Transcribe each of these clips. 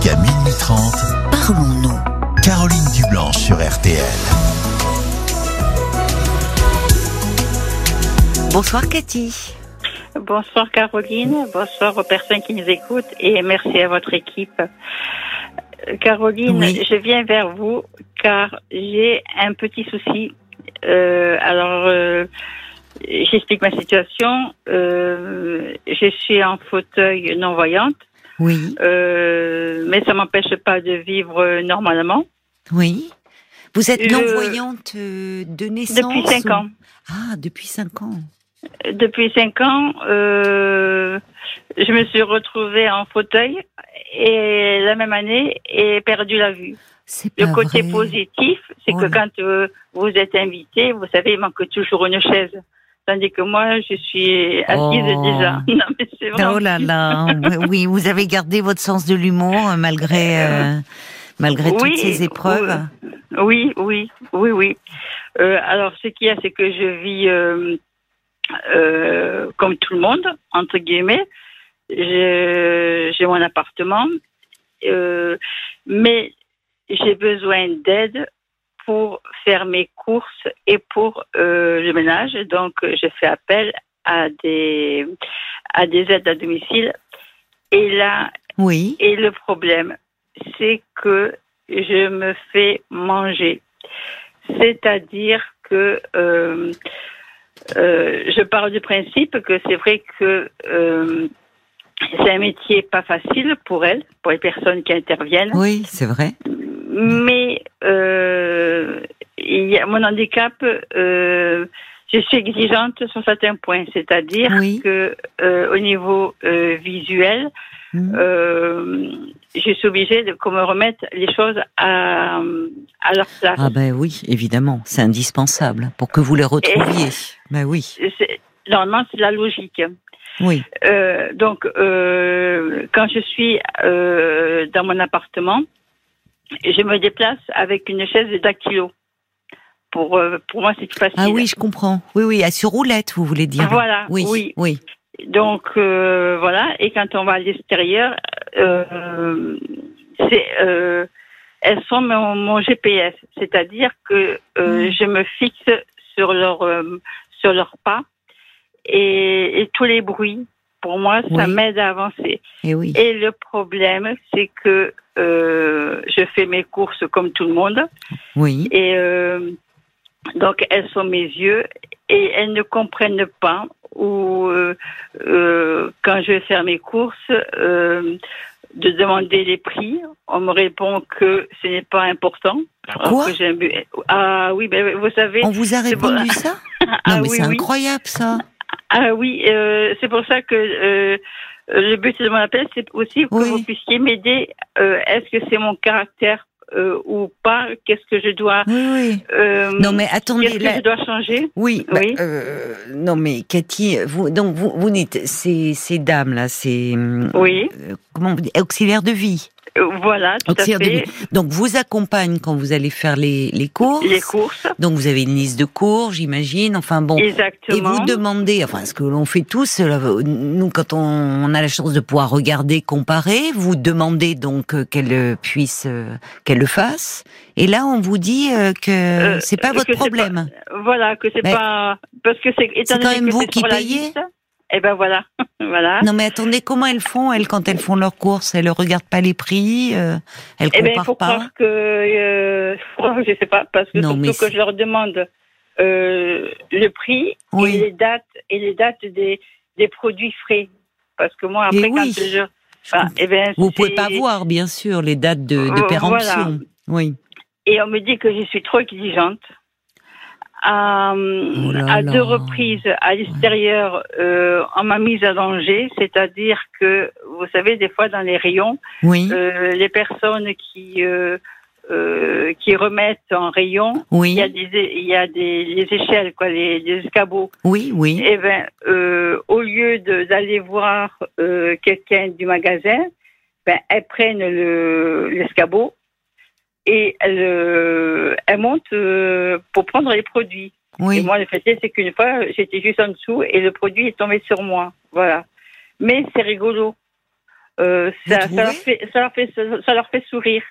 Jusqu'à minuit 30, Parlons-nous. Caroline Dublanche sur RTL. Bonsoir Cathy. Bonsoir Caroline, bonsoir aux personnes qui nous écoutent et merci à votre équipe. Caroline, Oui. je viens vers vous car j'ai un petit souci. Euh, alors, euh, j'explique ma situation. Euh, je suis en fauteuil non-voyante, Oui, euh, mais ça m'empêche pas de vivre normalement. oui. Vous êtes Je- non-voyante euh, de naissance Depuis cinq ou- ans. Ah, depuis cinq ans. Depuis cinq ans, euh, je me suis retrouvée en fauteuil et la même année et perdu la vue. Le côté vrai. positif, c'est que Oh là. quand euh, vous êtes invité, vous savez, il manque toujours une chaise. Tandis que moi, je suis assise Oh. déjà. Non, mais c'est vrai. Oh là là, oui, vous avez gardé votre sens de l'humour euh, malgré euh, malgré toutes Oui, ces épreuves. Oui, oui, oui, oui. Euh, alors, ce qu'il y a, c'est que je vis euh, euh, comme tout le monde, entre guillemets. J'ai mon appartement, euh, mais j'ai besoin d'aide pour faire mes courses et pour euh, le ménage. Donc, je fais appel à des à des aides à domicile. Et là, Oui, et le problème, c'est que je me fais manger. C'est-à-dire que euh, euh, je pars du principe que c'est vrai que euh, c'est un métier pas facile pour elles, pour les personnes qui interviennent, oui, c'est vrai. Mais euh, y a mon handicap. Euh, je suis exigeante sur certains points, c'est-à-dire Oui. que euh, au niveau visuel, Hmm. je suis obligée de qu'on me remette les choses à, à leur place. Ah ben oui, évidemment, c'est indispensable pour que vous les retrouviez. Ben oui, Normalement, c'est la logique. oui, donc, quand je suis dans mon appartement, je me déplace avec une chaise de dactylo. Pour, euh, pour moi, c'est facile. ah oui, je comprends. Oui, oui, à sur roulette, vous voulez dire. Voilà, oui, oui. oui. Donc euh, voilà, et quand on va à l'extérieur, euh, c'est elles sont mon, mon GPS, c'est-à-dire que euh, Mm. je me fixe sur leur euh, sur leurs pas et, et tous les bruits. Pour moi, ça Oui. m'aide à avancer. Et oui. Et le problème, c'est que euh, je fais mes courses comme tout le monde. Oui. Et euh, donc, elles sont mes yeux et elles ne comprennent pas ou euh, quand je vais faire mes courses, de demander les prix. On me répond que ce n'est pas important. Alors Quoi que Ah oui, ben, vous savez. On vous a répondu ça? Ah Non, mais oui, c'est oui. incroyable ça. Ah oui, euh, c'est pour ça que euh, le but de mon appel, c'est aussi que Oui. vous puissiez m'aider. Euh, Est-ce que c'est mon caractère euh, ou pas Qu'est-ce que je dois Oui, oui. euh, Non, mais attendez, Qu'est-ce que je dois changer? Oui, bah, Oui. euh, non mais Cathy, vous donc vous vous dites ces ces dames là, c'est Oui. euh, comment auxiliaires de vie, Euh, Voilà, tout à de fait. Donc vous accompagnent quand vous allez faire les les courses. Les courses, Donc vous avez une liste de cours, j'imagine. Enfin bon. Et exactement. vous demandez, enfin ce que l'on fait tous, là, nous quand on, a la chance de pouvoir regarder, comparer, vous demandez donc euh, qu'elle euh, puisse, euh, qu'elle le fasse. Et là on vous dit euh, que Euh, c'est pas votre problème. Voilà, que c'est pas parce que c'est C'est quand même que vous qui payez liste, Eh ben voilà, voilà. Non mais attendez, comment elles font elles quand elles font leurs courses? Elles ne regardent pas les prix, euh, elles Eh ben il comparent faut pas? croire que euh, je sais pas parce que Non, surtout que je leur demande euh, le prix Oui. et les dates et les dates des des produits frais parce que moi Eh après oui. quand je Je ah, eh ben, Vous pouvez pas voir, bien sûr, les dates de, de Euh, péremption. voilà. Oui. Et on me dit que je suis trop exigeante. Euh, Oh là à là. deux reprises à l'extérieur, euh, on m'a mise à danger, c'est-à-dire que, vous savez, des fois dans les rayons, Oui. euh, les personnes qui euh, euh, qui remettent en rayon, oui. il y a des il y a des les échelles quoi, les, les escabeaux. Oui, oui. Eh ben, euh, au lieu d'aller voir euh, quelqu'un du magasin, ben, elles prennent le l'escabeau et elles, euh, elles montent euh, pour prendre les produits. Et Oui. moi, le fait est, c'est qu'une fois, j'étais juste en dessous et le produit est tombé sur moi. Voilà. Mais c'est rigolo. euh, ça, ça, leur fait, ça, leur fait, ça leur fait sourire.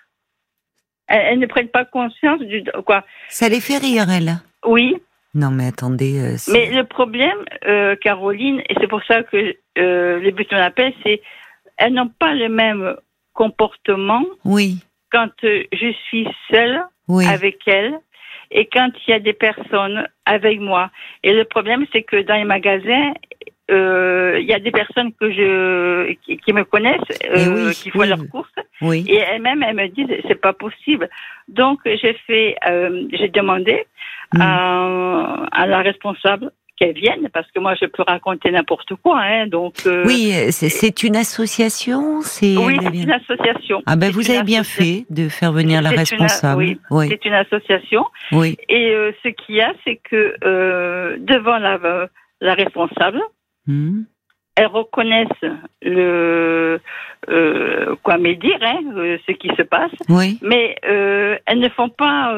Elles, elles ne prennent pas conscience du quoi. Ça les fait rire, elle. Oui, Non, mais attendez. euh, mais le problème, euh, Caroline, et c'est pour ça que euh, le but de c'est elles n'ont pas le même comportement Oui, quand euh, je suis seule oui. avec elles et quand il y a des personnes avec moi. Et le problème, c'est que dans les magasins, euh, il y a des personnes que je qui, qui me connaissent, euh, Eh oui, qui font oui. leurs courses, Oui. et elles-mêmes elles me disent c'est pas possible. Donc j'ai fait, euh, j'ai demandé Mm. à, à la responsable qu'elle vienne parce que moi je peux raconter n'importe quoi, hein, donc. euh, Oui, c'est- une association. C'est. Oui, une association. Ah ben vous avez bien fait de faire venir la une- responsable. oui, oui, C'est une association. oui. Et euh, ce qu'il y a, c'est que euh, devant la, la responsable, Hmm. elles reconnaissent le quoi me dire, hein, ce qui se passe, Oui. mais elles ne font pas,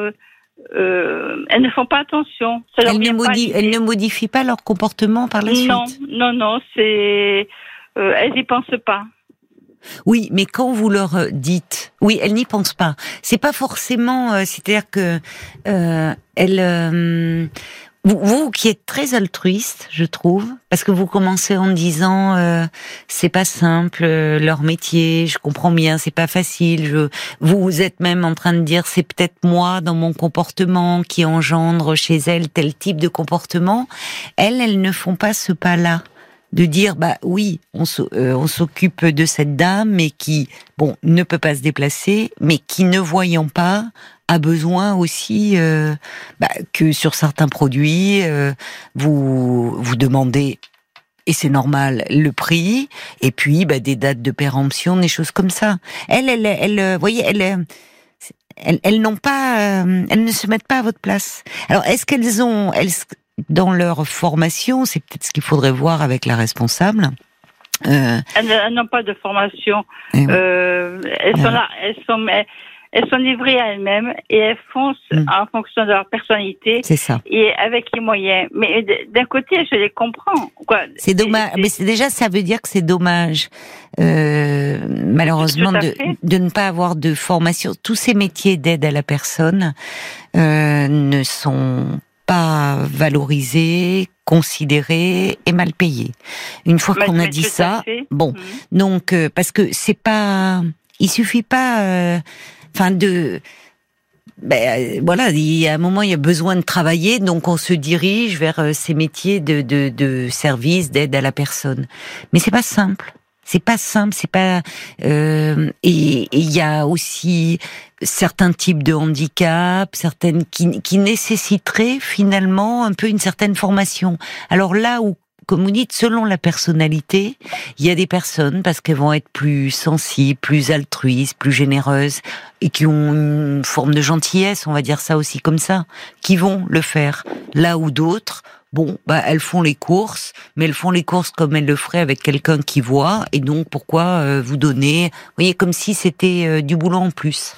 euh, elles ne font pas attention. Ça Elles ne, modi- elles modifient pas leur comportement par la non, suite? non, non, c'est euh, elles y pensent pas. Oui, mais quand vous leur euh, dites, oui, elles n'y pensent pas. C'est pas forcément, euh, c'est-à-dire que elles, vous, vous qui êtes très altruiste, je trouve, parce que vous commencez en disant, euh, c'est pas simple euh, leur métier, je comprends bien, c'est pas facile. Je, vous êtes même en train de dire, c'est peut-être moi dans mon comportement qui engendre chez elles tel type de comportement. Elles, elles ne font pas ce pas-là de dire bah oui, on euh, s'occupe de cette dame, mais qui bon ne peut pas se déplacer, mais qui ne voyant pas a besoin aussi euh, bah, que sur certains produits euh, vous vous demandez et c'est normal le prix et puis bah, des dates de péremption, des choses comme ça. Elles, elles, elles, euh, voyez, elles, elles, elles n'ont pas, euh, elles ne se mettent pas à votre place. Alors est-ce qu'elles ont, elles, dans leur formation, c'est peut-être ce qu'il faudrait voir avec la responsable. Euh, Elles, elles n'ont pas de formation. eh oui. Euh, elles sont là, elles sont, elles sont livrées à elles-mêmes et elles foncent Mm. en fonction de leur personnalité c'est ça. et avec les moyens. Mais d'un côté, je les comprends. Quoi. C'est dommage, mais c'est déjà ça veut dire que c'est dommage, euh, malheureusement, de, de ne pas avoir de formation. Tous ces métiers d'aide à la personne euh, ne sont pas valorisés, considérés et mal payés. Une fois qu'on a dit ça, bon, Mhm. donc euh, parce que c'est pas, il suffit pas, euh, enfin de ben, euh, voilà, il y a un moment, il y a besoin de travailler, donc on se dirige vers euh, ces métiers de, de, de service, d'aide à la personne. Mais c'est pas simple. C'est pas simple, c'est pas. euh, et et il y a aussi certains types de handicaps, certaines qui, qui nécessiteraient finalement un peu une certaine formation. Alors là où, comme vous dites, selon la personnalité, il y a des personnes parce qu'elles vont être plus sensibles, plus altruistes, plus généreuses et qui ont une forme de gentillesse, on va dire ça aussi comme ça, qui vont le faire. Là où d'autres, bon, bah elles font les courses, mais elles font les courses comme elles le feraient avec quelqu'un qui voit, et donc pourquoi euh, vous donner, vous voyez, comme si c'était euh, du boulot en plus.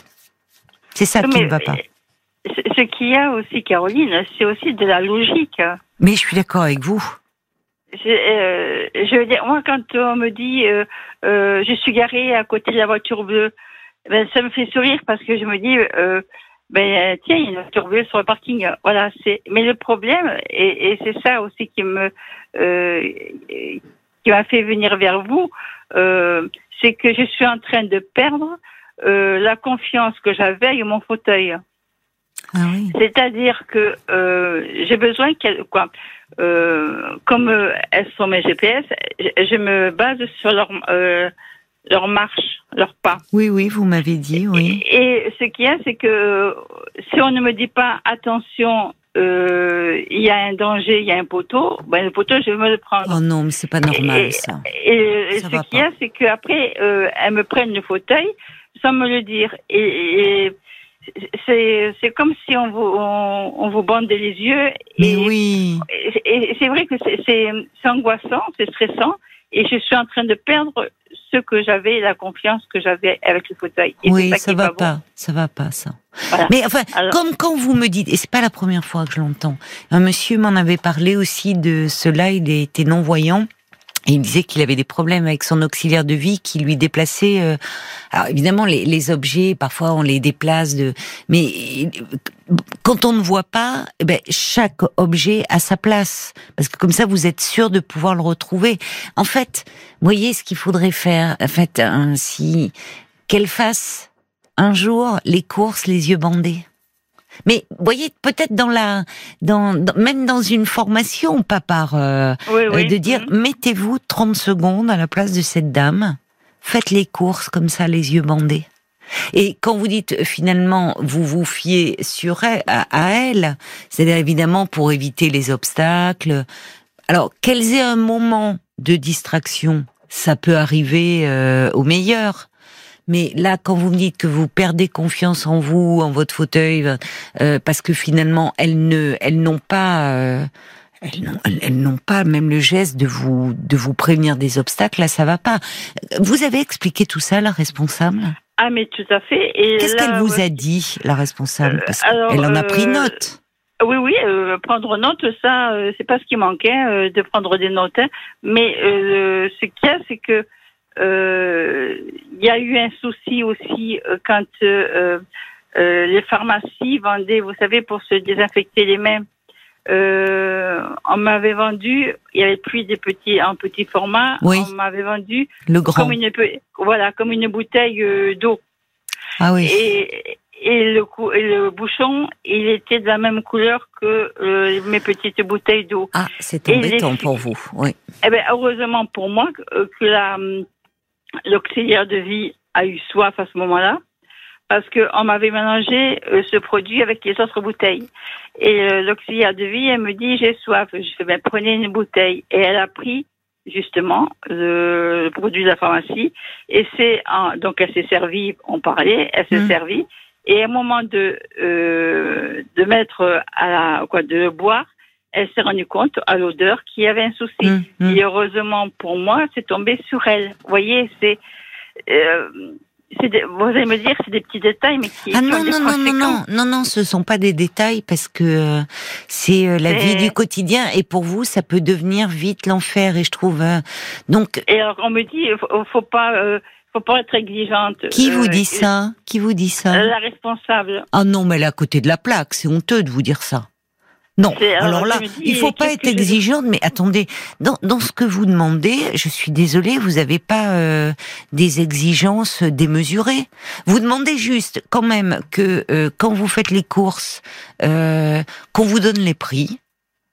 C'est ça qui ne va pas. Ce qu'il y a aussi, Caroline, c'est aussi de la logique. Mais je suis d'accord avec vous. C'est, euh, je veux dire, moi, quand on me dit euh, euh, je suis garée à côté de la voiture bleue, ben, ça me fait sourire parce que je me dis euh, ben tiens, il y a une voiture bleue sur le parking. Voilà, c'est. Mais le problème, et, et c'est ça aussi qui me euh, qui m'a fait venir vers vous, euh, c'est que je suis en train de perdre la confiance que j'avais avec mon fauteuil. Ah oui. C'est-à-dire que euh, j'ai besoin qu'elles quoi euh, comme euh, elles sont mes GPS, je, je me base sur leur euh, leur marche, leur pas. Oui, oui, vous m'avez dit, oui. Et, et ce qu'il y a, c'est que si on ne me dit pas attention, euh, il y a un danger, il y a un poteau, ben le poteau je vais me le prendre. Oh non, mais c'est pas normal Et- ça. Et, et Ça ce qu'il y a, c'est qu'après, euh, elles me prennent le fauteuil sans me le dire. Et, et c'est, c'est comme si on vous, on, on vous bandait les yeux. Mais et, oui. et, c'est vrai que c'est, angoissant, c'est stressant. Et je suis en train de perdre ce que j'avais, la confiance que j'avais avec le fauteuil. Et oui, ça est va bon. pas, ça va pas ça. Voilà. Mais enfin, Alors- comme quand vous me dites, et c'est pas la première fois que je l'entends, un monsieur m'en avait parlé aussi de cela, il était non-voyant, Il disait qu'il avait des problèmes avec son auxiliaire de vie qui lui déplaçait. Euh, alors évidemment, les, les, objets, parfois on les déplace de, mais quand on ne voit pas, eh ben, chaque objet a sa place parce que comme ça vous êtes sûr de pouvoir le retrouver. En fait, voyez ce qu'il faudrait faire. En fait, ainsi qu'elle fasse un jour les courses les yeux bandés. Mais voyez, peut-être dans la, dans, même dans une formation, pas par euh, euh, de dire, mhm. mettez-vous 30 secondes à la place de cette dame, faites les courses comme ça, les yeux bandés. Et quand vous dites euh, finalement vous vous fiez sur elle, à, elle, c'est-à-dire évidemment pour éviter les obstacles. Alors qu'elles aient un moment de distraction, ça peut arriver au meilleur. Mais là, quand vous me dites que vous perdez confiance en vous, en votre fauteuil, euh, parce que finalement, elles ne, elles n'ont pas, euh, elles n'ont pas même le geste de vous, de vous prévenir des obstacles. Là, ça va pas. Vous avez expliqué tout ça, la responsable? Ah, mais tout à fait. Qu'est-ce qu'elle vous a dit, la responsable? Parce Elle en a pris euh, note. Oui, oui, prendre note, ça, c'est pas ce qui manquait, de prendre des notes. Hein. Mais ce qu'il y a, c'est que euh, il y a eu un souci aussi euh, quand euh, les pharmacies vendaient, vous savez, pour se désinfecter les mains. on m'avait vendu, il y avait plus des petits en petit format. On m'avait vendu le grand. comme une voilà comme une bouteille d'eau. Ah oui. Et, et le, et le bouchon, il était de la même couleur que mes petites bouteilles d'eau. Ah, c'est embêtant pour vous, oui. Eh ben, heureusement pour moi que, que la, l'auxiliaire de vie a eu soif à ce moment-là parce qu'on m'avait mélangé euh, ce produit avec les autres bouteilles. Et euh, l'auxiliaire de vie, elle me dit, j'ai soif. Je fais, ben, prenez une bouteille. Et elle a pris, justement, le, produit de la pharmacie. Et c'est, donc elle s'est servie, on parlait, elle s'est mmh. servie. Et au moment de, euh, de mettre à la, quoi, de le boire, elle s'est rendue compte à l'odeur qu'il y avait un souci. Hum, hum. Et heureusement pour moi, c'est tombé sur elle. Vous voyez, c'est. Euh, vous allez me dire, c'est des petits détails, mais qui, ah non, non, non, non, non, non, non, ce sont pas des détails parce que euh, c'est euh, la vie du quotidien et pour vous, ça peut devenir vite l'enfer et je trouve donc. Et alors on me dit, faut, faut pas. faut pas être exigeante. Qui vous dit ça? Qui vous dit ça? La responsable. Ah non, mais elle est à côté de la plaque. C'est honteux de vous dire ça. Non, alors, là, il faut pas être exigeante, mais attendez, dans, dans ce que vous demandez, je suis désolée, vous n'avez pas euh, des exigences démesurées. Vous demandez juste quand même que euh, quand vous faites les courses, euh, qu'on vous donne les prix.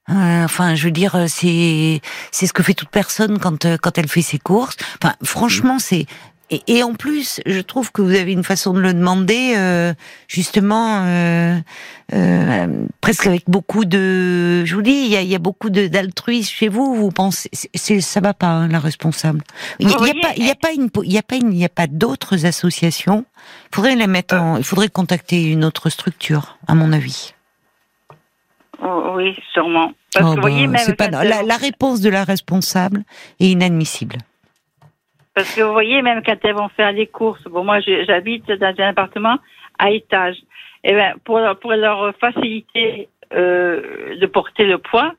enfin, je veux dire, c'est c'est ce que fait toute personne quand quand elle fait ses courses. Enfin, franchement, c'est et, en plus, je trouve que vous avez une façon de le demander, euh, justement, euh, euh, presque avec beaucoup de. Je vous dis, il y a, y a beaucoup d'altruisme chez vous. Vous pensez, c'est ça va pas, hein, la responsable. Il n'y a, pas, il y a pas une, il y a pas il y a pas d'autres associations. Il faudrait les mettre en, il faudrait contacter une autre structure, à mon avis. Oh, oui, sûrement. Parce oh, que, vous voyez, bah, même pas, la, la réponse de la responsable est inadmissible. Parce que vous voyez, même quand elles vont faire les courses, bon, moi j'habite dans un appartement à étage. Et ben pour leur, pour leur faciliter euh, de porter le poids,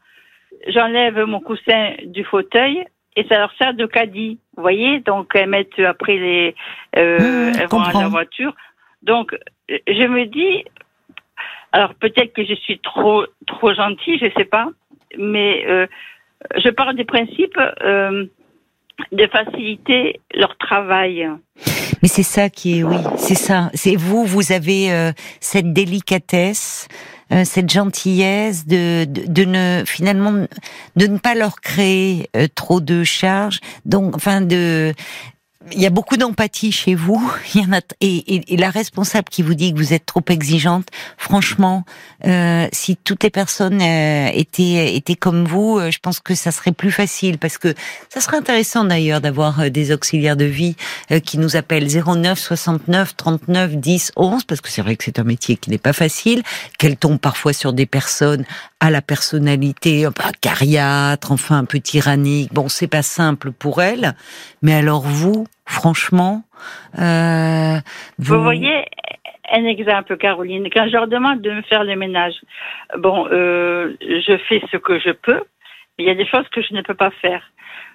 j'enlève mon coussin du fauteuil et ça leur sert de caddie. Vous voyez, donc elles mettent après les, euh, mmh, elles vont à la voiture. Donc je me dis, alors peut-être que je suis trop trop gentille, je sais pas, mais euh, je parle des principes. Euh, de faciliter leur travail. Mais c'est ça qui est, oui, c'est ça. C'est vous, vous avez euh, cette délicatesse, euh, cette gentillesse de, de, ne finalement de ne pas leur créer euh, trop de charges. Donc, enfin, de il y a beaucoup d'empathie chez vous. Il y en a et, et, la responsable qui vous dit que vous êtes trop exigeante. Franchement, euh, si toutes les personnes euh, étaient étaient comme vous, euh, je pense que ça serait plus facile parce que ça serait intéressant d'ailleurs d'avoir euh, des auxiliaires de vie qui nous appellent 09 69 39 10 11 parce que c'est vrai que c'est un métier qui n'est pas facile, qu'elle tombe parfois sur des personnes à la personnalité un peu cariâtre, enfin un peu tyrannique. Bon, c'est pas simple pour elle, mais alors vous, franchement, euh, vous... voyez un exemple, Caroline. Quand je leur demande de me faire le ménage, bon, euh, je fais ce que je peux, mais il y a des choses que je ne peux pas faire.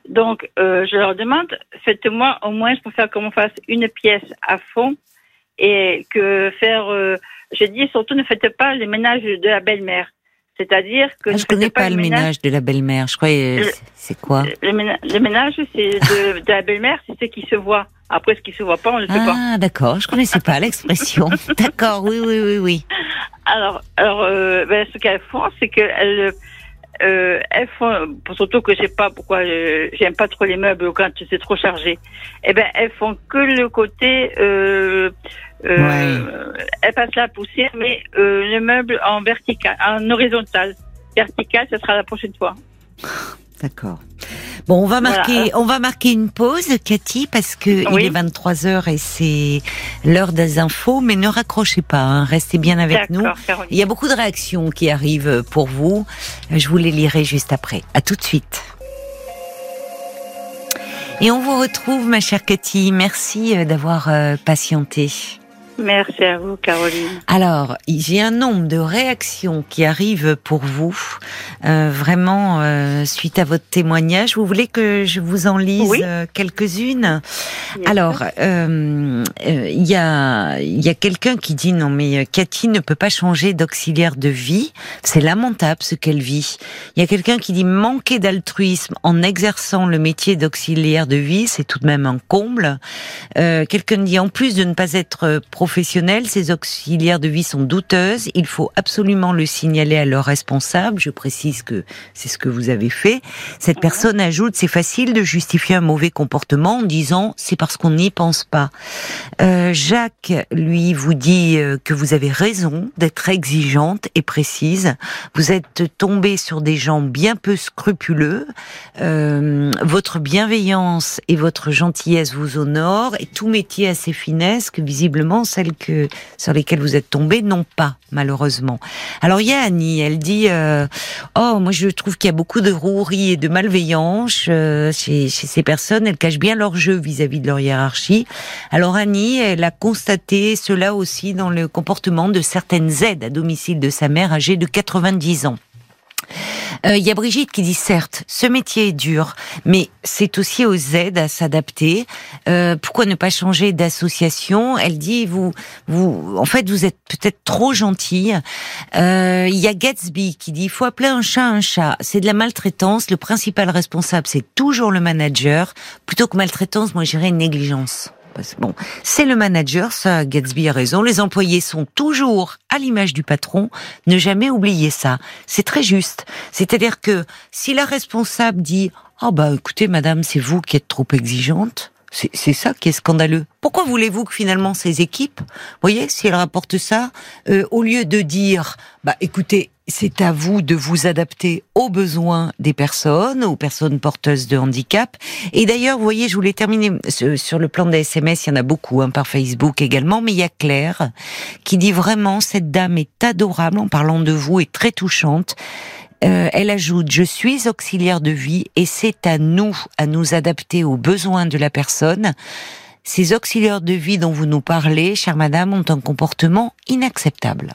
Donc, euh, je leur demande, faites-moi au moins, je préfère qu'on fasse une pièce à fond et que faire. Euh, je dis surtout, ne faites pas les ménages de la belle-mère. C'est-à-dire que. Ah, je connais pas, le ménage de la belle-mère. Je croyais. C'est quoi Le, ménage, c'est de, de, la belle-mère, c'est ce qui se voit. Après, ce qui se voit pas, on le sait ah, pas. Ah, d'accord. Je connaissais pas l'expression. d'accord. Oui, oui, oui, oui. Alors, alors, euh, ben, ce qu'elles font, c'est qu'elles euh, elles font, surtout que je sais pas pourquoi euh, j'aime pas trop les meubles quand c'est trop chargé. Eh ben, elles font que le côté, euh, euh, elles passent la poussière, mais euh, le meuble en vertical, en horizontal. Vertical, ce sera la prochaine fois. D'accord. Bon, on va marquer, on va marquer une pause, Cathy, parce que il est 23 h et c'est l'heure des infos. Mais ne raccrochez pas, hein, restez bien avec nous. Il y a beaucoup de réactions qui arrivent pour vous. Je vous les lirai juste après. À tout de suite. Et on vous retrouve, ma chère Cathy. Merci euh, d'avoir euh, patienté. Merci à vous, Caroline. Alors, j'ai un nombre de réactions qui arrivent pour vous, euh, vraiment euh, suite à votre témoignage. Vous voulez que je vous en lise euh, quelques-unes? Alors, euh, il y a, y a quelqu'un qui dit non mais Cathy ne peut pas changer d'auxiliaire de vie. C'est lamentable ce qu'elle vit. Il y a quelqu'un qui dit manquer d'altruisme en exerçant le métier d'auxiliaire de vie, c'est tout de même un comble. quelqu'un dit en plus de ne pas être professionnels, ces auxiliaires de vie sont douteuses. Il faut absolument le signaler à leur responsable. Je précise que c'est ce que vous avez fait. Cette personne ajoute, c'est facile de justifier un mauvais comportement en disant c'est parce qu'on n'y pense pas. Euh, Jacques, lui, vous dit euh, que vous avez raison d'être exigeante et précise. Vous êtes tombé sur des gens bien peu scrupuleux. Euh, votre bienveillance et votre gentillesse vous honorent et tout métier a ses finesses que visiblement celles sur lesquelles vous êtes tombés n'ont pas malheureusement. Alors il y a Annie, elle dit euh, oh moi je trouve qu'il y a beaucoup de rouerie et de malveillance euh, chez, ces personnes. Elles cachent bien leur jeu vis-à-vis de leur hiérarchie. Alors Annie, elle a constaté cela aussi dans le comportement de certaines aides à domicile de sa mère âgée de 90 ans. Il euh, y a Brigitte qui dit certes, ce métier est dur, mais c'est aussi aux aides à s'adapter. Euh, pourquoi ne pas changer d'association? Elle dit vous, vous, en fait, vous êtes peut-être trop gentille. Euh, il y a Gatsby qui dit il faut appeler un chat un chat. C'est de la maltraitance. Le principal responsable, c'est toujours le manager. Plutôt que maltraitance, moi, j'irais négligence. Bon, c'est le manager, ça, Gatsby a raison. Les employés sont toujours à l'image du patron. Ne jamais oublier ça. C'est très juste. C'est-à-dire que si la responsable dit, oh bah écoutez, madame, c'est vous qui êtes trop exigeante, c'est ça qui est scandaleux. Pourquoi voulez-vous que finalement ces équipes, voyez, si elles rapportent ça, euh, au lieu de dire, bah écoutez, c'est à vous de vous adapter aux besoins des personnes, aux personnes porteuses de handicap. Et d'ailleurs, vous voyez, je voulais terminer sur le plan des SMS, il y en a beaucoup hein, par Facebook également, mais il y a Claire qui dit vraiment, cette dame est adorable en parlant de vous et très touchante. Euh, elle ajoute, je suis auxiliaire de vie et c'est à nous à nous adapter aux besoins de la personne. Ces auxiliaires de vie dont vous nous parlez, chère madame, ont un comportement inacceptable.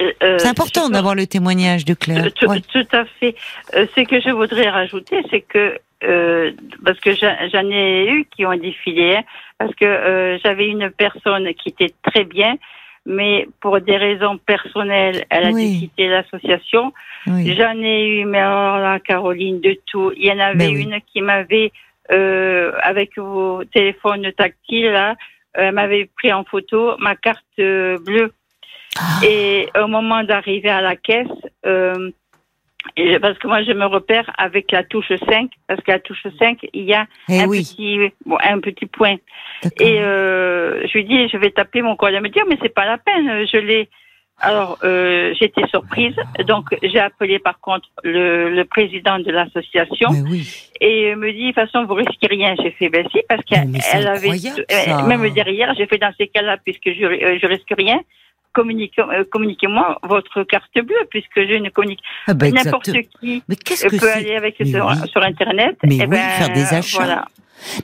Euh, euh, c'est important d'avoir le témoignage de Claire. Tout, à fait. Euh, ce que je voudrais rajouter, c'est que parce que j'en ai eu qui ont défilé, hein, parce que j'avais une personne qui était très bien, mais pour des raisons personnelles, elle a dû quitter l'association. J'en ai eu, mais alors là, Caroline, de tout. Il y en avait ben une qui m'avait, avec vos téléphones tactiles, là, elle m'avait pris en photo ma carte bleue. Et au moment d'arriver à la caisse, euh, parce que moi je me repère avec la touche 5, parce qu'à la touche 5, il y a eh un, petit, bon, un petit point. Et euh, je lui dis, je vais taper mon collègue. Elle me dit, oh, mais c'est pas la peine, je l'ai. Alors, euh, j'étais surprise. Donc, j'ai appelé par contre le, le président de l'association et me dit, de toute façon, vous risquez rien. J'ai fait, ben si, parce qu'elle avait, même derrière, j'ai fait dans ces cas-là, puisque je, euh, je risque rien, euh, communiquez-moi votre carte bleue, puisque je ne communique. Ah bah, N'importe qui peut aller avec sur, Internet. Mais eh ben, faire des achats.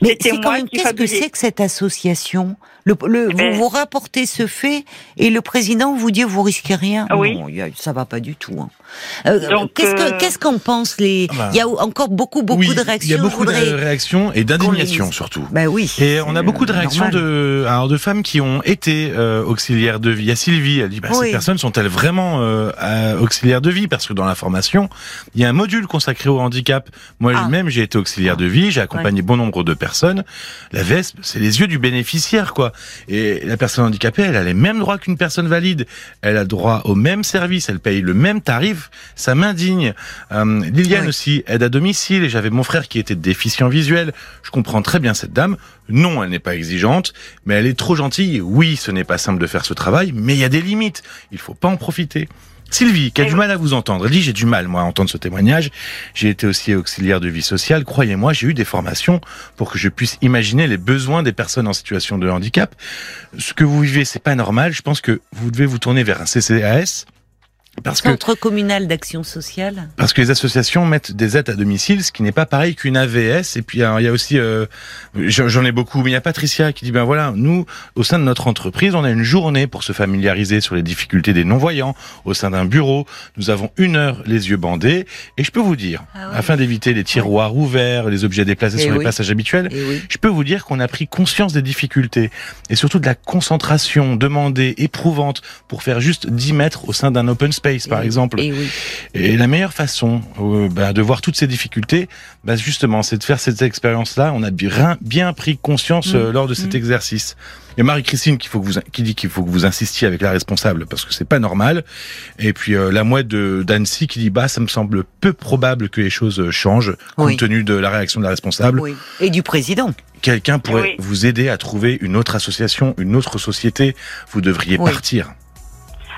Mais c'est quand moi même qu'est-ce que c'est que cette association? Le, le- Eh ben- Vous vous rapportez ce fait et le président vous dit vous risquez rien. Ah oui. Non, il y a- ça va pas du tout. hein. Euh, qu'est-ce que euh, qu'est-ce qu'en pensent les Ah bah. Il y a encore beaucoup beaucoup Oui, de réactions. Il y a beaucoup voudrais- de réactions et d'indignation surtout. Ben oui. Et on a beaucoup de euh, réactions normal. de, alors de femmes qui ont été euh, auxiliaires de vie. Il y a Sylvie, elle dit bah, Oui. ces personnes sont-elles vraiment euh, euh, auxiliaires de vie? Parce que dans la formation, il y a un module consacré au handicap. Moi Ah. j'ai été auxiliaire de vie, j'ai accompagné bon nombre de personnes. La VESP, c'est les yeux du bénéficiaire, quoi. Et la personne handicapée, elle a les mêmes droits qu'une personne valide. Elle a droit au même service, elle paye le même tarif. Ça m'indigne. Euh, Liliane Oui. aussi aide à domicile et j'avais mon frère qui était déficient visuel. Je comprends très bien cette dame. Non, elle n'est pas exigeante, mais elle est trop gentille. Oui, ce n'est pas simple de faire ce travail, mais il y a des limites. Il faut pas en profiter. Sylvie, qui a Et du mal à vous entendre, elle dit j'ai du mal moi à entendre ce témoignage. J'ai été aussi auxiliaire de vie sociale. Croyez-moi, j'ai eu des formations pour que je puisse imaginer les besoins des personnes en situation de handicap. Ce que vous vivez, c'est pas normal. Je pense que vous devez vous tourner vers un CCAS. Parce que, communal d'action sociale. parce que les associations mettent des aides à domicile, ce qui n'est pas pareil qu'une AVS. Et puis alors, il y a aussi, euh, j'en ai beaucoup, mais il y a Patricia qui dit ben voilà, nous au sein de notre entreprise, on a une journée pour se familiariser sur les difficultés des non-voyants. Au sein d'un bureau, nous avons une heure les yeux bandés. Et je peux vous dire, Ah oui. afin d'éviter les tiroirs ouverts, les objets déplacés Eh sur les oui. passages habituels, Et oui. je peux vous dire qu'on a pris conscience des difficultés et surtout de la concentration demandée, éprouvante, pour faire juste 10 mètres au sein d'un open space, par Et- exemple. Et oui. Et la meilleure façon euh, bah, de voir toutes ces difficultés, bah, justement, c'est de faire cette expérience-là. On a bien, bien pris conscience euh, lors de cet Mm. exercice. Et Marie-Christine qui, faut que vous, qui dit qu'il faut que vous insistiez avec la responsable parce que c'est pas normal. Et puis euh, la mouette de d'Annecy qui dit bah ça me semble peu probable que les choses euh, changent compte Oui. tenu de la réaction de la responsable. Oui. Et du président. Quelqu'un pourrait Oui. vous aider à trouver une autre association, une autre société. Vous devriez Oui. partir.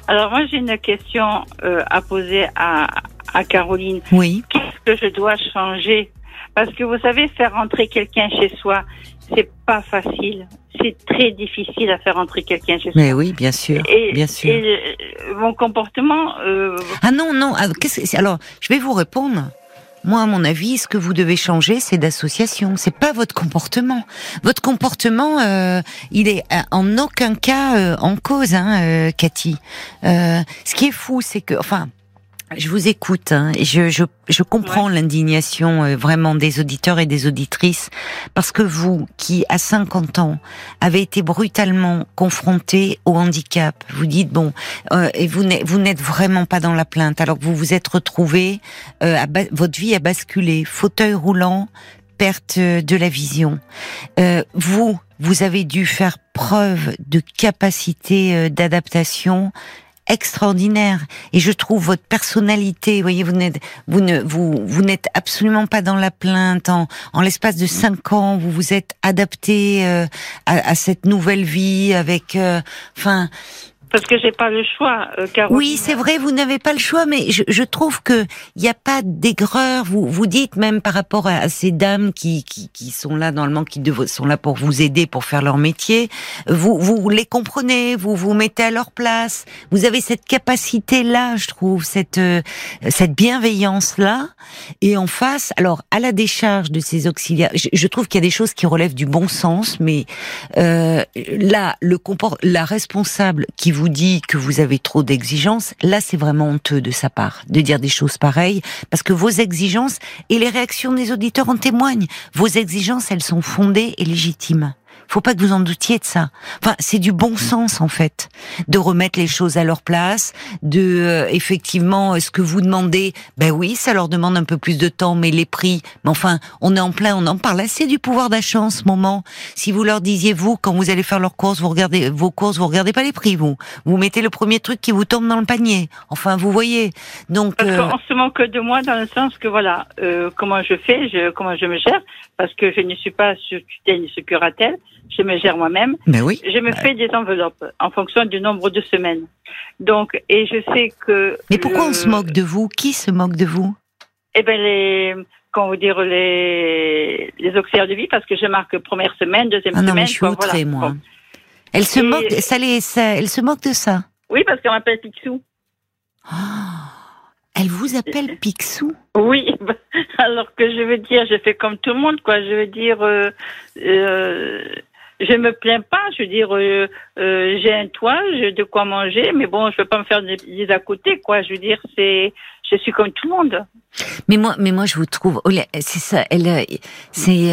Alors moi j'ai une question euh, à poser à, à Caroline. Oui. Qu'est-ce que je dois changer? Parce que vous savez, faire entrer quelqu'un chez soi, c'est pas facile. C'est très difficile à faire entrer quelqu'un chez soi. Mais oui, bien sûr. Et, bien sûr. et euh, mon comportement, euh, Ah non, non. ah, Alors, je vais vous répondre. Moi, à mon avis, ce que vous devez changer, c'est d'association. C'est pas votre comportement. Votre comportement, euh, il est euh, en aucun cas euh, en cause, hein, euh, Cathy. Euh, ce qui est fou, c'est que, enfin, je vous écoute, hein, et je, je, je comprends l'indignation euh, vraiment des auditeurs et des auditrices, parce que vous, qui à 50 ans avez été brutalement confronté au handicap, vous dites bon, euh, et vous n'êtes vous n'êtes vraiment pas dans la plainte, alors que vous vous êtes retrouvé, euh, à ba- votre vie a basculé, fauteuil roulant, perte euh, de la vision. Euh, vous, vous avez dû faire preuve de capacité euh, d'adaptation extraordinaire. Et je trouve votre personnalité voyez vous n'êtes vous ne vous vous n'êtes absolument pas dans la plainte. En, en l'espace de cinq ans vous vous êtes adapté euh, à, à cette nouvelle vie avec euh, enfin parce que j'ai pas le choix, euh, oui, c'est vrai, vous n'avez pas le choix, mais je, je trouve que il n'y a pas d'aigreur. Vous vous dites même par rapport à, ces dames qui, qui, qui sont là normalement, qui dev- sont là pour vous aider pour faire leur métier. Vous vous les comprenez, vous vous mettez à leur place. Vous avez cette capacité là, je trouve, cette euh, cette bienveillance là. Et en face, alors à la décharge de ces auxiliaires, je, je trouve qu'il y a des choses qui relèvent du bon sens, mais euh, là, le comport, la responsable qui vous dit que vous avez trop d'exigences, là, c'est vraiment honteux de sa part de dire des choses pareilles, parce que vos exigences et les réactions des auditeurs en témoignent. Vos exigences, elles sont fondées et légitimes. Faut pas que vous en doutiez de ça. Enfin, c'est du bon sens en fait, de remettre les choses à leur place, de euh, effectivement euh, ce que vous demandez. Ben oui, ça leur demande un peu plus de temps, mais les prix. Mais enfin, on est en plein, on en parle assez du pouvoir d'achat en ce moment. Si vous leur disiez vous, quand vous allez faire leurs courses, vous regardez vos courses, vous regardez pas les prix, vous. Vous mettez le premier truc qui vous tombe dans le panier. Enfin, vous voyez. Donc, Parce euh, qu'on se moque de moi dans le sens que voilà, euh, comment je fais, je, comment je me gère, parce que je ne suis pas sur tutelle ni sur curatelle, je me gère moi-même. ben oui. Je me fais des enveloppes en fonction du nombre de semaines. Donc, et je sais que. Mais pourquoi le- on se moque de vous? Qui se moque de vous? Eh ben les, comment vous dire les les auxiliaires de vie, parce que je marque première semaine, deuxième Ah non, semaine. mais je suis quoi, outrée, voilà. moi. Bon. Elle se Et- moque. Ça les, ça, elle se moque de ça. Oui, parce qu'on m'appelle Picsou. Elle vous appelle Picsou Oui, alors que je veux dire, je fais comme tout le monde, quoi. Je veux dire, euh, euh, je me plains pas. Je veux dire, euh, euh, j'ai un toit, j'ai de quoi manger, mais bon, je peux pas me faire des, des à côté, quoi. Je veux dire, c'est, je suis comme tout le monde. Mais moi, mais moi, je vous trouve, oh c'est ça, elle, euh, c'est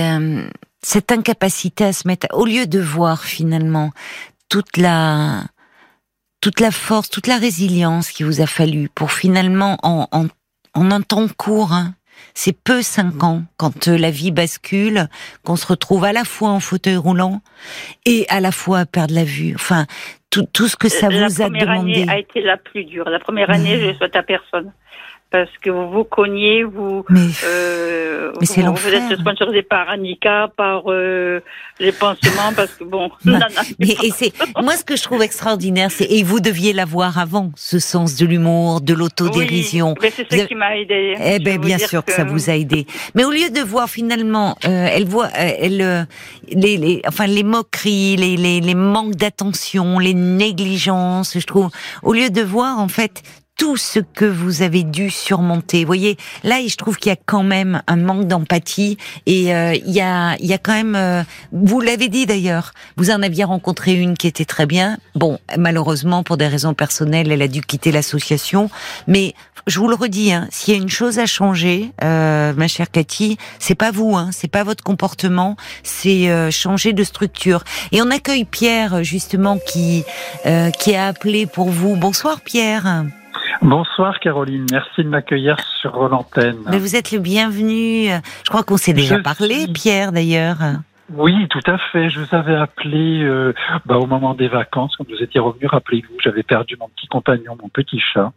cette incapacité à se mettre, au lieu de voir finalement toute la, toute la force, toute la résilience qu'il vous a fallu pour finalement, en, en, en un temps court, hein, c'est peu cinq ans quand euh, la vie bascule, qu'on se retrouve à la fois en fauteuil roulant et à la fois à perdre la vue. Enfin, tout, tout ce que ça la vous a première demandé. année a été la plus dure. La première année, je souhaite à personne. Parce que vous vous cognez, vous, Mais euh, Mais c'est vous, vous êtes sponsorisé par Annika, par euh, les pansements, parce que bon, Bah, non, non, Mais et c'est moi ce que je trouve extraordinaire, c'est et vous deviez l'avoir avant, ce sens de l'humour, de l'autodérision. Oui, mais c'est avez- qui m'a aidé. Eh ben bien sûr que... ça vous a aidé. Mais au lieu de voir finalement, euh, elle voit, euh, elle, euh, les, les, enfin les moqueries, les, les, les manques d'attention, les négligences, je trouve. Au lieu de voir en fait tout ce que vous avez dû surmonter. Vous voyez, là, je trouve qu'il y a quand même un manque d'empathie et euh, il y a, il y a quand même. euh, vous l'avez dit d'ailleurs. Vous en aviez rencontré une qui était très bien. Bon, malheureusement, pour des raisons personnelles, elle a dû quitter l'association. Mais je vous le redis, hein, s'il y a une chose à changer, euh, ma chère Cathy, c'est pas vous, hein, c'est pas votre comportement, c'est euh, changer de structure. Et on accueille Pierre justement qui euh, qui a appelé pour vous. Bonsoir Pierre. Bonsoir Caroline, merci de m'accueillir sur l'antenne. Mais vous êtes le bienvenu. Je crois qu'on s'est déjà Je parlé, suis- Pierre d'ailleurs. Oui, tout à fait. Je vous avais appelé euh, bah, au moment des vacances, quand vous étiez revenu, rappelez-vous, j'avais perdu mon petit compagnon, mon petit chat.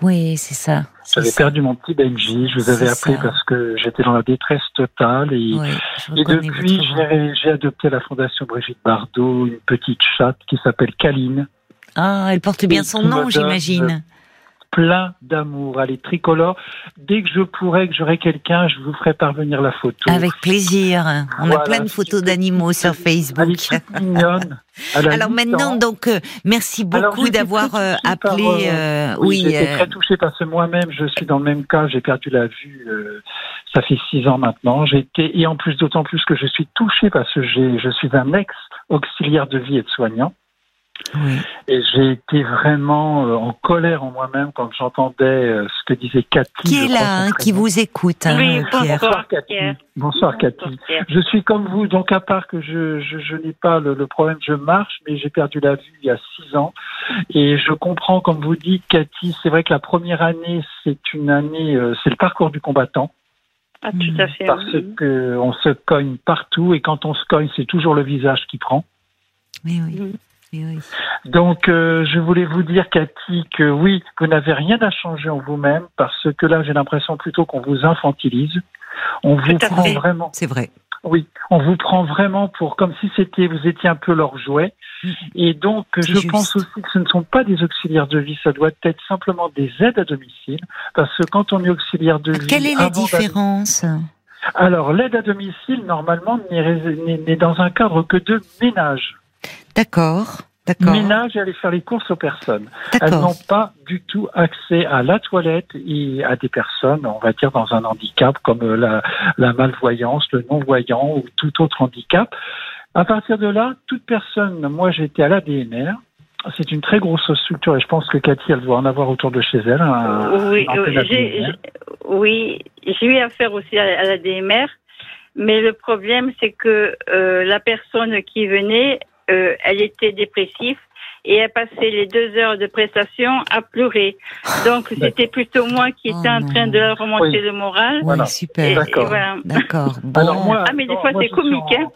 Oui, c'est ça. J'avais perdu mon petit Benji. Je vous avais appelé ça. parce que j'étais dans la détresse totale et, Oui, depuis, j'ai adopté à la Fondation Brigitte Bardot une petite chatte qui s'appelle Kaline. Ah, elle porte bien son nom, j'imagine. Plein d'amour. Elle est tricolore. Dès que je pourrai, que j'aurai quelqu'un, je vous ferai parvenir la photo. Avec plaisir. On a plein de photos d'animaux sur Facebook. Elle Alors maintenant, donc, euh, merci beaucoup j'étais d'avoir euh, par, appelé. euh, Oui, oui, j'étais euh, très touchée parce que moi-même, je suis dans le même cas. J'ai perdu la vue. euh, ça fait six ans maintenant. J'ai été et en plus d'autant plus que je suis touchée parce que je suis un ex auxiliaire de vie et de soignant. Oui. Et j'ai été vraiment euh, en colère en moi-même quand j'entendais euh, ce que disait Cathy. Qui est là, hein, qui vous écoute, hein, Oui, Pierre Bonsoir Cathy. Pierre. Bonsoir Cathy. Pierre. Je suis comme vous, donc à part que je, je, je n'ai pas le, le problème, je marche, mais j'ai perdu la vue il y a six ans. Et je comprends, comme vous dites, Cathy, c'est vrai que la première année, c'est une année, euh, c'est le parcours du combattant, Ah, tout à fait. parce oui. que on se cogne partout, et quand on se cogne, c'est toujours le visage qui prend. Oui, oui. Oui. Donc, euh, je voulais vous dire, Cathy, que oui, vous n'avez rien à changer en vous-même, parce que là, j'ai l'impression plutôt qu'on vous infantilise. On vous prend fait. vraiment C'est vrai. Oui, on vous prend vraiment pour comme si c'était vous étiez un peu leur jouet. Et donc, je juste. pense aussi que ce ne sont pas des auxiliaires de vie, ça doit être simplement des aides à domicile, parce que quand on est auxiliaire de vie, Quelle est la différence? Alors, l'aide à domicile normalement n'est dans un cadre que de ménage, D'accord, d'accord, ménage et aller faire les courses aux personnes. Elles n'ont pas du tout accès à la toilette et à des personnes, on va dire, dans un handicap comme la, la malvoyance, le non-voyant ou tout autre handicap. À partir de là, toute personne, moi j'étais à l'ADMR, c'est une très grosse structure et je pense que Cathy, elle doit en avoir autour de chez elle. un- oui, j'ai, ADMR. j'ai- oui, j'ai eu affaire aussi à, à la DMR, mais le problème c'est que euh, la personne qui venait, euh, elle était dépressive et elle passait les deux heures de prestation à pleurer. Donc c'était plutôt moi qui Oh étais en train de leur remonter Oui. le moral. Voilà. Super. D'accord. voilà. D'accord. Bon. Alors moi, Ah, mais des fois, c'est je suis comique, en- hein.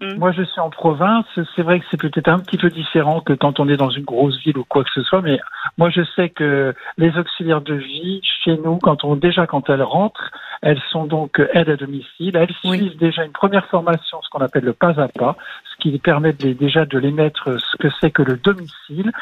Mm. Moi, je suis en province. C'est vrai que c'est peut-être un petit peu différent que quand on est dans une grosse ville ou quoi que ce soit. Mais moi, je sais que les auxiliaires de vie, chez nous, quand on déjà quand elles rentrent, Elles sont donc euh, aides à domicile. Elles Oui. suivent déjà une première formation, ce qu'on appelle le pas à pas, ce qui permet de les- déjà de les mettre ce que c'est que le domicile,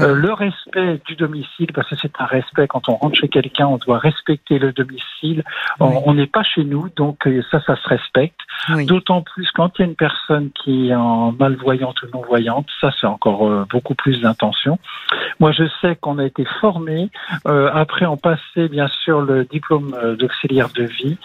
euh, le respect du domicile, parce que c'est un respect quand on rentre chez quelqu'un, on doit respecter le domicile. On- Oui. On n'est pas chez nous, donc euh, ça, ça se respecte. oui. D'autant plus quand il y a une personne qui est en malvoyante ou non-voyante, ça c'est encore euh, beaucoup plus d'intention. Moi je sais qu'on a été formé, euh, après on passait bien sûr le diplôme euh, d'auxiliaire de vie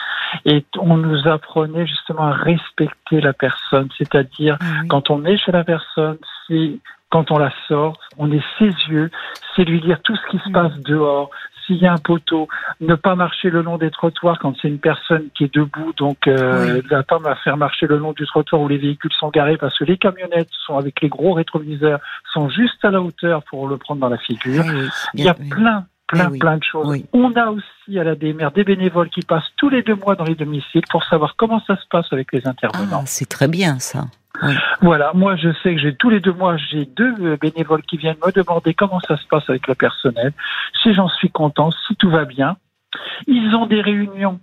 et on nous apprenait justement à respecter la personne, c'est-à-dire Ah oui. quand on est chez la personne, c'est quand on la sort, on est ses yeux, c'est lui dire tout ce qui se passe dehors. S'il y a un poteau, ne pas marcher le long des trottoirs quand c'est une personne qui est debout, donc euh, la va faire marcher le long du trottoir où les véhicules sont garés parce que les camionnettes sont avec les gros rétroviseurs sont juste à la hauteur pour le prendre dans la figure. Ah oui, Il y a plein, plein, Eh oui. plein de choses. Oui. On a aussi à la DMR des bénévoles qui passent tous les deux mois dans les domiciles pour savoir comment ça se passe avec les intervenants. Ah, c'est très bien ça. Voilà, moi je sais que j'ai tous les deux mois, j'ai deux euh, bénévoles qui viennent me demander comment ça se passe avec le personnel, si j'en suis content, si tout va bien. Ils ont des réunions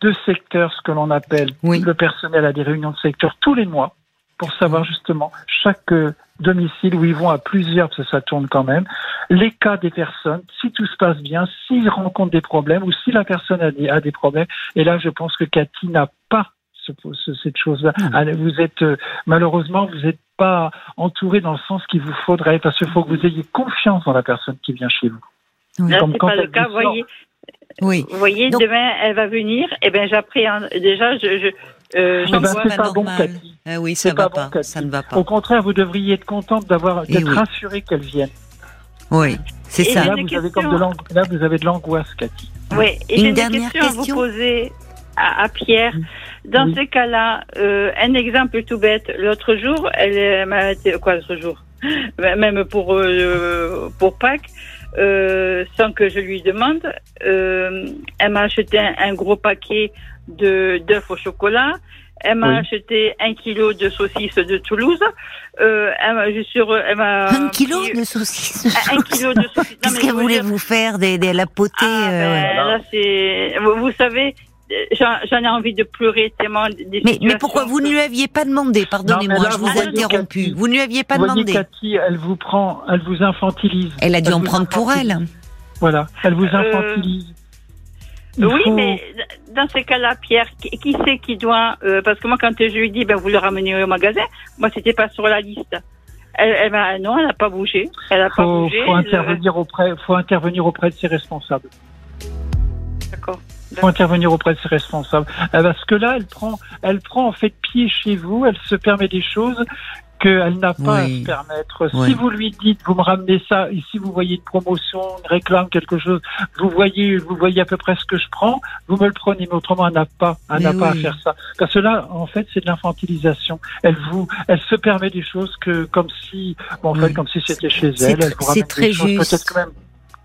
de secteur, ce que l'on appelle, Oui. le personnel a des réunions de secteur tous les mois pour savoir justement chaque euh, domicile où ils vont à plusieurs, parce que ça tourne quand même, les cas des personnes, si tout se passe bien, s'ils rencontrent des problèmes ou si la personne a des, a des problèmes. Et là, je pense que Cathy n'a pas ce- ce- cette chose-là. Allez, Vous êtes euh, malheureusement, vous n'êtes pas entouré dans le sens qu'il vous faudrait, parce qu'il faut que vous ayez confiance dans la personne qui vient chez vous. Oui. Là, Comme c'est quand pas le cas. vous. Voyez, Oui. vous voyez Donc- demain, elle va venir. Eh ben, j'appréhende. Déjà, je, je, euh, Eh ben, c'est pas bon, normal. Cathy. Ah oui, ça va pas bon. Ça ne va pas. Au contraire, vous devriez être contente d'avoir Eh d'être oui. rassurée qu'elle vienne. Oui, c'est Et ça. Là, vous avez comme de l'ang- là, vous avez de l'angoisse, Cathy. Oui, et Une dernière question, à question vous poser à, à Pierre. Dans Oui. ces cas-là, euh, un exemple tout bête. L'autre jour, elle m'a quoi l'autre jour? Même pour euh, pour Pâques, euh, sans que je lui demande, euh, elle m'a acheté un, un gros paquet de d'œufs au chocolat. Elle m'a Oui. acheté un kilo de saucisses de Toulouse. Euh, elle je suis, re- elle Un kilo de saucisses. un, un kilo de saucisses. Qu'est-ce mais que je veux voulez dire- vous faire des, des la potée ah, euh, ben, là, c'est. Vous, vous savez, j'en ai envie de pleurer tellement. Mais, mais pourquoi vous ne lui aviez pas demandé Pardonnez-moi, je vous ai interrompu. Vous ne lui aviez pas voyez, demandé. Cathy, elle vous prend, elle vous infantilise. Elle a dû en prendre pour elle. Voilà, elle vous Euh, infantilise. Il Oui, faut- mais dans ces cas-là, Pierre, qui, qui c'est qui doit euh, Parce que moi, quand je lui dis, ben vous le ramenez au magasin, moi, c'était pas sur la liste. Elle, non, elle n'a pas bougé. Elle pas faut, bougé. faut je- intervenir auprès, faut intervenir auprès de ses responsables. Faut intervenir auprès de ses responsables. Euh, Parce que là, elle prend, elle prend en fait pied chez vous, elle se permet des choses qu'elle n'a pas Oui. à se permettre. Oui. Si vous lui dites, vous me ramenez ça, et si vous voyez une promotion, une réclame, quelque chose, vous voyez, vous voyez à peu près ce que je prends, vous me le prenez, mais autrement, elle n'a pas, elle n'a pas à faire ça. Parce que là, en fait, c'est de l'infantilisation. Elle vous, elle se permet des choses que, comme si, bon, en fait, comme si c'était chez elle, elle vous ramène des choses, peut-être même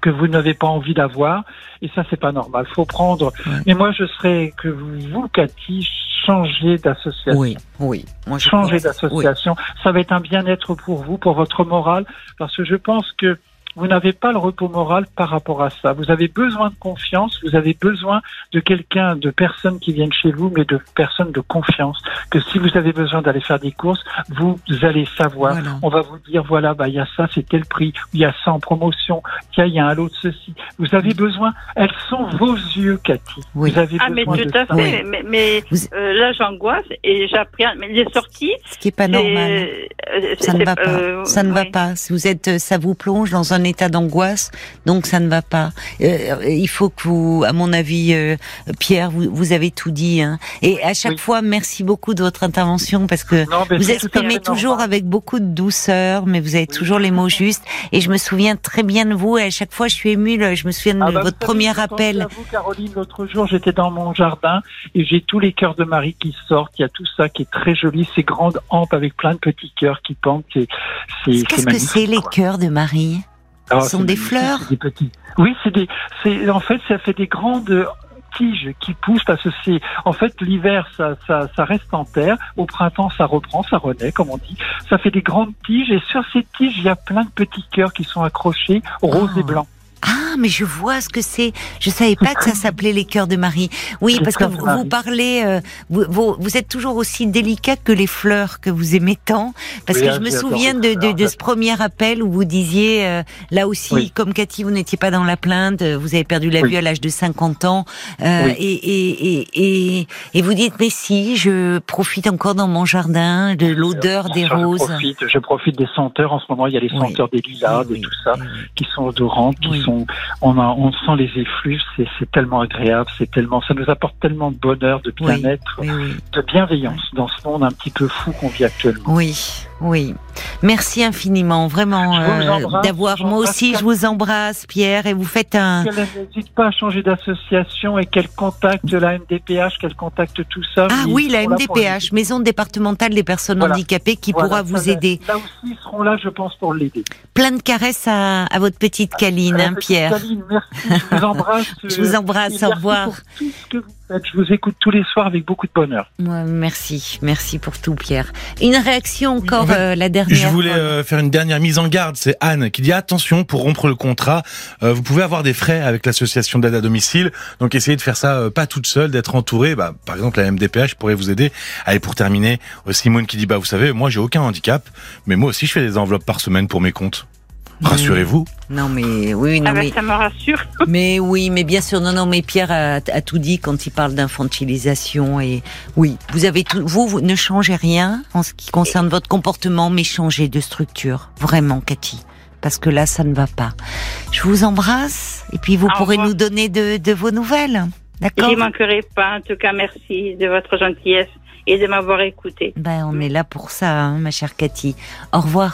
que vous n'avez pas envie d'avoir, et ça, c'est pas normal. Faut prendre. Ouais. Mais moi, je serais que vous, Cathy, changez d'association. Oui, oui. Moi, je Changez d'association. Ça va être un bien-être pour vous, pour votre morale, parce que je pense que vous n'avez pas le repos moral par rapport à ça. Vous avez besoin de confiance, vous avez besoin de quelqu'un, de personnes qui viennent chez vous, mais de personnes de confiance. Que si vous avez besoin d'aller faire des courses, vous allez savoir. Voilà. On va vous dire, voilà, bah, il y a ça, c'est tel prix, il y a ça en promotion, tiens, il y a un lot de ceci. Vous avez besoin, elles sont vos yeux, Cathy. Oui. Vous avez Ah, mais besoin tout de à ça. fait. Mais, mais Vous- euh, là, j'angoisse et j'appréhende. Mais les sorties, Ce qui est pas normal. euh, Ça c'est- ne va pas. euh, ça ne va pas. Si vous êtes, ça vous plonge dans un état d'angoisse, donc ça ne va pas. Euh, il faut que vous, à mon avis, euh, Pierre, vous, vous avez tout dit. Hein. Et à chaque Oui. fois, merci beaucoup de votre intervention parce que Non, vous exprimez toujours avec beaucoup de douceur, mais vous avez Oui. toujours les mots justes. Et je me souviens très bien de vous. Et à chaque fois, je suis émue. là, Je me souviens de Ah bah, votre premier appel. à vous, Caroline, l'autre jour, j'étais dans mon jardin et j'ai tous les cœurs de Marie qui sortent. Il y a tout ça qui est très joli, ces grandes hampes avec plein de petits cœurs qui pendent. C'est, c'est, c'est Qu'est-ce que c'est les cœurs de Marie? Ah, Ce sont des fleurs c'est Des petits. Oui, c'est des. C'est en fait, ça fait des grandes tiges qui poussent parce que c'est en fait l'hiver ça, ça ça reste en terre au printemps ça reprend ça renaît comme on dit ça fait des grandes tiges et sur ces tiges il y a plein de petits cœurs qui sont accrochés roses Ah. et blancs Ah, mais je vois ce que c'est. Je savais pas que ça s'appelait les cœurs de Marie. Oui, parce que vous, vous parlez, euh, vous, vous, vous êtes toujours aussi délicat que les fleurs que vous aimez tant. Parce Oui, que ah, je me souviens de, de, de ce premier appel où vous disiez, euh, là aussi, Oui. comme Cathy, vous n'étiez pas dans la plainte, euh, vous avez perdu la Oui. vue à l'âge de 50 ans, euh, et, et, et, et, et vous dites, mais si, je profite encore dans mon jardin de l'odeur des Je roses. profite, je profite des senteurs. En ce moment, il y a les senteurs des lilas, de tout ça, qui sont odorantes, qui sont. On, a, on sent les effluves. C'est c'est tellement agréable. C'est tellement. Ça nous apporte tellement de bonheur, de Oui, bien-être, oui, oui. de bienveillance dans ce monde un petit peu fou qu'on vit actuellement. Oui, oui. Merci infiniment, vraiment, euh, d'avoir. Moi aussi, je vous embrasse, Pierre, et vous faites un. Qu'elle n'hésite pas à changer d'association et qu'elle contacte la MDPH, qu'elle contacte tout ça. Ah oui, la MDPH. Maison départementale des personnes Voilà. handicapées, qui Voilà, pourra vous aider. Là aussi, ils seront là, je pense, pour l'aider. Plein de caresses à, à votre petite Caline, hein, Pierre. Caline, merci, je vous embrasse. Je vous euh, embrasse, au revoir. pour tout ce que vous. Je vous écoute tous les soirs avec beaucoup de bonheur. Ouais, merci, merci pour tout, Pierre. Une réaction encore, En fait, euh, la dernière. Je voulais euh, faire une dernière mise en garde. C'est Anne qui dit attention pour rompre le contrat. euh, vous pouvez avoir des frais avec l'association d'aide à domicile. Donc essayez de faire ça euh, pas toute seule, d'être entourée. Bah, par exemple, la MDPH pourrait vous aider. Allez pour terminer, euh, Simone qui dit bah vous savez, moi j'ai aucun handicap, mais moi aussi je fais des enveloppes par semaine pour mes comptes. Rassurez-vous. Non mais oui, non Ah ben, mais ça me rassure. Mais oui, mais bien sûr, non, non, mais Pierre a, a tout dit quand il parle d'infantilisation et oui, vous avez tout, vous, vous ne changez rien en ce qui concerne votre comportement, mais changez de structure, vraiment, Cathy, parce que là, ça ne va pas. Je vous embrasse et puis vous Au pourrez revoir. nous donner de, de vos nouvelles, d'accord? J'y manquerai pas. En tout cas, merci de votre gentillesse et de m'avoir écouté. Ben, on est là pour ça, hein, ma chère Cathy. Au revoir.